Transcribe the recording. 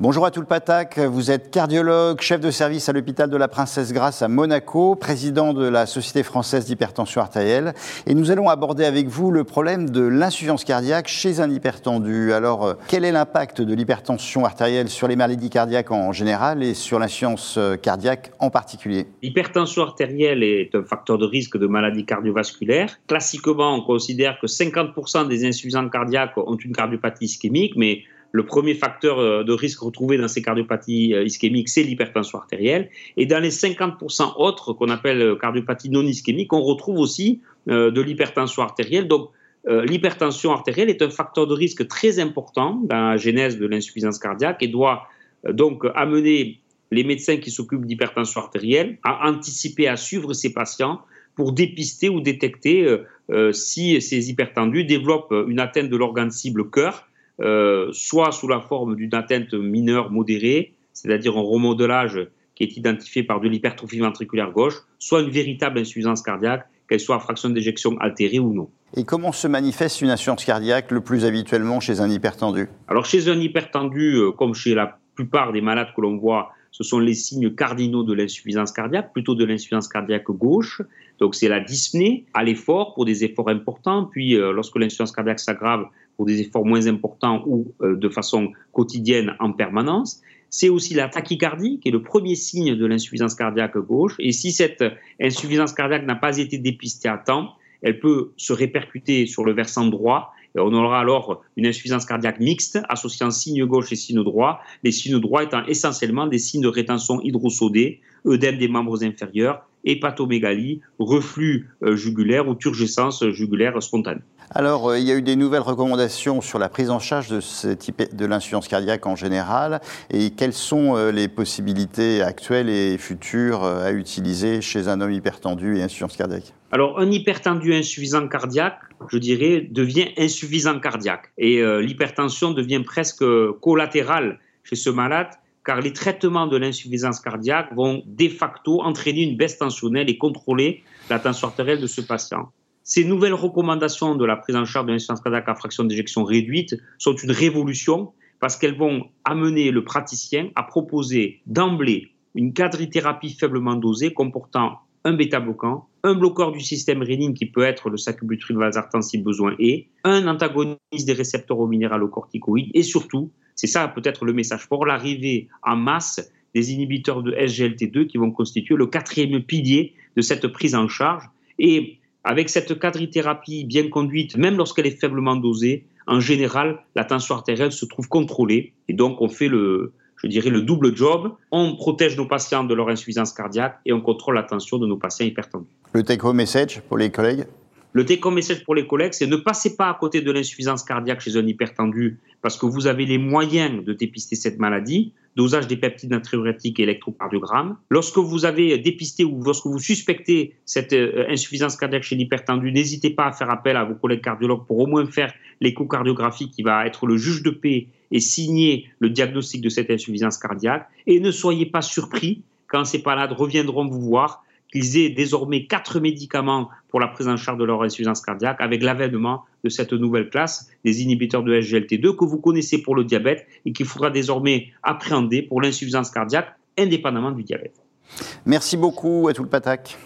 Bonjour à tout le Patac, vous êtes cardiologue, chef de service à l'hôpital de la Princesse Grasse à Monaco, président de la Société française d'hypertension artérielle. Et nous allons aborder avec vous le problème de l'insuffisance cardiaque chez un hypertendu. Alors, euh, quel est l'impact de l'hypertension artérielle sur les maladies cardiaques en général et sur l'insuffisance euh, cardiaque en particulier? L'hypertension artérielle est un facteur de risque de maladies cardiovasculaires. Classiquement, on considère que 50% des insuffisants cardiaques ont une cardiopathie ischémique, mais le premier facteur euh, de risque retrouvé dans ces cardiopathies euh, ischémiques, c'est l'hypertension artérielle. Et dans les 50% autres qu'on appelle euh, cardiopathie non ischémique, on retrouve aussi de l'hypertension artérielle. Donc, l'hypertension artérielle est un facteur de risque très important dans la genèse de l'insuffisance cardiaque et doit donc amener les médecins qui s'occupent d'hypertension artérielle à anticiper, à suivre ces patients pour dépister ou détecter si ces hypertendus développent une atteinte de l'organe cible cœur soit sous la forme d'une atteinte mineure modérée, c'est-à-dire un remodelage qui est identifié par de l'hypertrophie ventriculaire gauche, soit une véritable insuffisance cardiaque, qu'elle soit à fraction d'éjection altérée ou non. Et comment se manifeste une insuffisance cardiaque le plus habituellement chez un hypertendu? Alors chez un hypertendu, euh, comme chez la plupart des malades que l'on voit, ce sont les signes cardinaux de l'insuffisance cardiaque, plutôt de l'insuffisance cardiaque gauche. Donc c'est la dyspnée à l'effort pour des efforts importants, puis euh, lorsque l'insuffisance cardiaque s'aggrave, pour des efforts moins importants ou euh, de façon quotidienne en permanence. C'est aussi la tachycardie, qui est le premier signe de l'insuffisance cardiaque gauche. Et si cette insuffisance cardiaque n'a pas été dépistée à temps, elle peut se répercuter sur le versant droit. Et on aura alors une insuffisance cardiaque mixte associant signe gauche et signe droit, les signes droits étant essentiellement des signes de rétention hydrosodée, œdème des membres inférieurs, hépatomégalie, reflux euh, jugulaire ou turgescence jugulaire spontanée. Alors, euh, il y a eu des nouvelles recommandations sur la prise en charge de de l'insuffisance cardiaque en général. Et quelles sont euh, les possibilités actuelles et futures à utiliser chez un homme hypertendu et insuffisance cardiaque? Alors, un hypertendu insuffisant cardiaque, je dirais, devient insuffisant cardiaque. Et l'hypertension devient presque collatérale chez ce malade car les traitements de l'insuffisance cardiaque vont de facto entraîner une baisse tensionnelle et contrôler la tension artérielle de ce patient. Ces nouvelles recommandations de la prise en charge de l'insuffisance cardiaque à fraction d'éjection réduite sont une révolution parce qu'elles vont amener le praticien à proposer d'emblée une quadrithérapie faiblement dosée comportant un bêta-bloquant, un bloqueur du système rénine qui peut être le sacubitril valsartan si besoin est, un antagoniste des récepteurs aux minéralocorticoïdes et surtout c'est ça peut-être le message fort, l'arrivée en masse des inhibiteurs de SGLT2 qui vont constituer le quatrième pilier de cette prise en charge. Et avec cette quadrithérapie bien conduite, même lorsqu'elle est faiblement dosée, en général, la tension artérielle se trouve contrôlée. Et donc, on fait le, double job. On protège nos patients de leur insuffisance cardiaque et on contrôle la tension de nos patients hypertendus. Le take-home message pour les collègues? Le take-home message pour les collègues, c'est ne passez pas à côté de l'insuffisance cardiaque chez un hypertendu parce que vous avez les moyens de dépister cette maladie, dosage des peptides natriurétiques et électrocardiogramme. Lorsque vous avez dépisté ou lorsque vous suspectez cette euh, insuffisance cardiaque chez l'hypertendu, n'hésitez pas à faire appel à vos collègues cardiologues pour au moins faire l'échocardiographie qui va être le juge de paix et signer le diagnostic de cette insuffisance cardiaque. Et ne soyez pas surpris quand ces malades reviendront vous voir qu'ils aient désormais quatre médicaments pour la prise en charge de leur insuffisance cardiaque avec l'avènement de cette nouvelle classe des inhibiteurs de SGLT2 que vous connaissez pour le diabète et qu'il faudra désormais appréhender pour l'insuffisance cardiaque indépendamment du diabète. Merci beaucoup à tout le Patac.